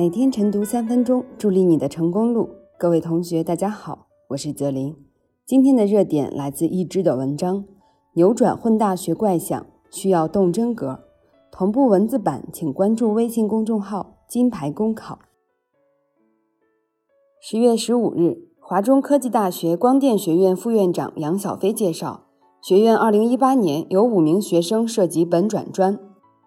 每天晨读三分钟，助力你的成功路。各位同学，大家好，我是泽林。今天的热点来自一知的文章：扭转混大学怪象需要动真格。同步文字版，请关注微信公众号“金牌公考”。十月十五日，华中科技大学光电学院副院长杨小飞介绍，学院二零一八年有五名学生涉及本转专。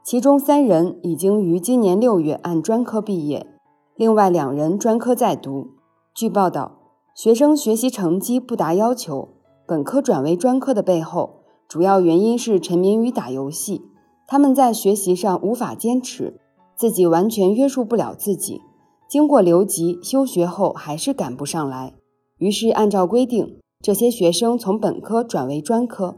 其中三人已经于今年六月按专科毕业，另外两人专科在读。据报道，学生学习成绩不达要求，本科转为专科的背后，主要原因是沉迷于打游戏。他们在学习上无法坚持，自己完全约束不了自己。经过留级休学后，还是赶不上来，于是按照规定，这些学生从本科转为专科。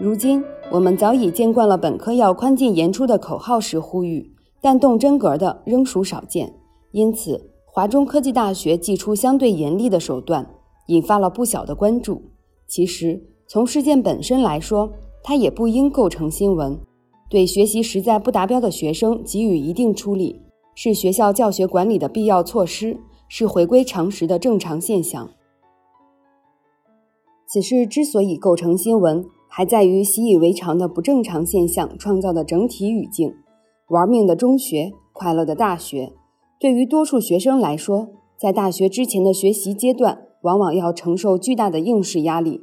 如今，我们早已见惯了本科要宽进严出的口号式呼吁，但动真格的仍属少见。因此，华中科技大学祭出相对严厉的手段，引发了不小的关注。其实，从事件本身来说，它也不应构成新闻。对学习实在不达标的学生给予一定处理，是学校教学管理的必要措施，是回归常识的正常现象。此事之所以构成新闻，还在于习以为常的不正常现象创造的整体语境。玩命的中学，快乐的大学。对于多数学生来说，在大学之前的学习阶段，往往要承受巨大的应试压力；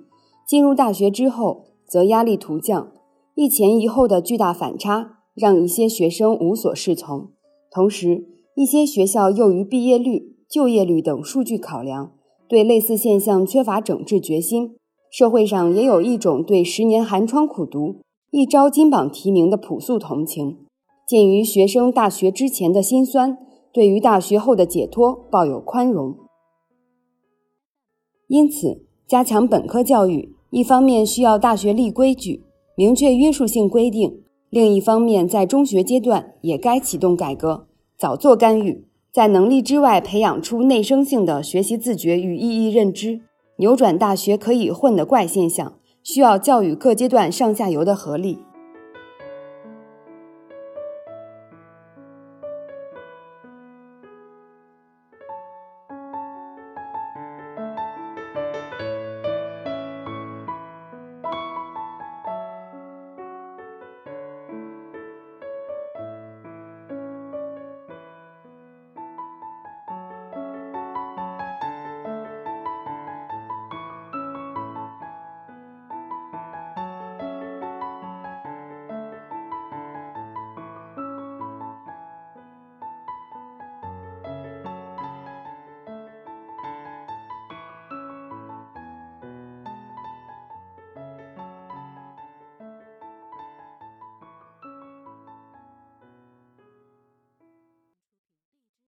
进入大学之后，则压力突降。一前一后的巨大反差，让一些学生无所适从。同时，一些学校又于毕业率、就业率等数据考量，对类似现象缺乏整治决心。社会上也有一种对十年寒窗苦读、一朝金榜题名的朴素同情，鉴于学生大学之前的辛酸，对于大学后的解脱抱有宽容。因此，加强本科教育，一方面需要大学立规矩，明确约束性规定；另一方面，在中学阶段也该启动改革，早做干预，在能力之外培养出内生性的学习自觉与意义认知。扭转大学可以混的怪现象，需要教育各阶段上下游的合力。